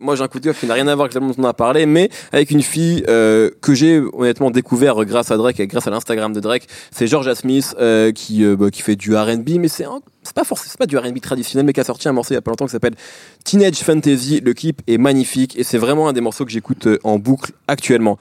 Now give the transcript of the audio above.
moi j'ai un coup de cœur qui n'a rien à voir avec l'album dont on a parlé, mais avec une fille euh, que j'ai honnêtement découvert grâce à Drake et grâce à l'Instagram de Drake. C'est Georgia Smith euh, qui euh, bah, qui fait du R&B, mais c'est un- c'est pas forcément c'est pas du R&B traditionnel, mais qui a sorti un morceau il y a pas longtemps qui s'appelle Teenage Fantasy. Le clip est magnifique et c'est vraiment un des morceaux que j'écoute euh, en boucle actuellement.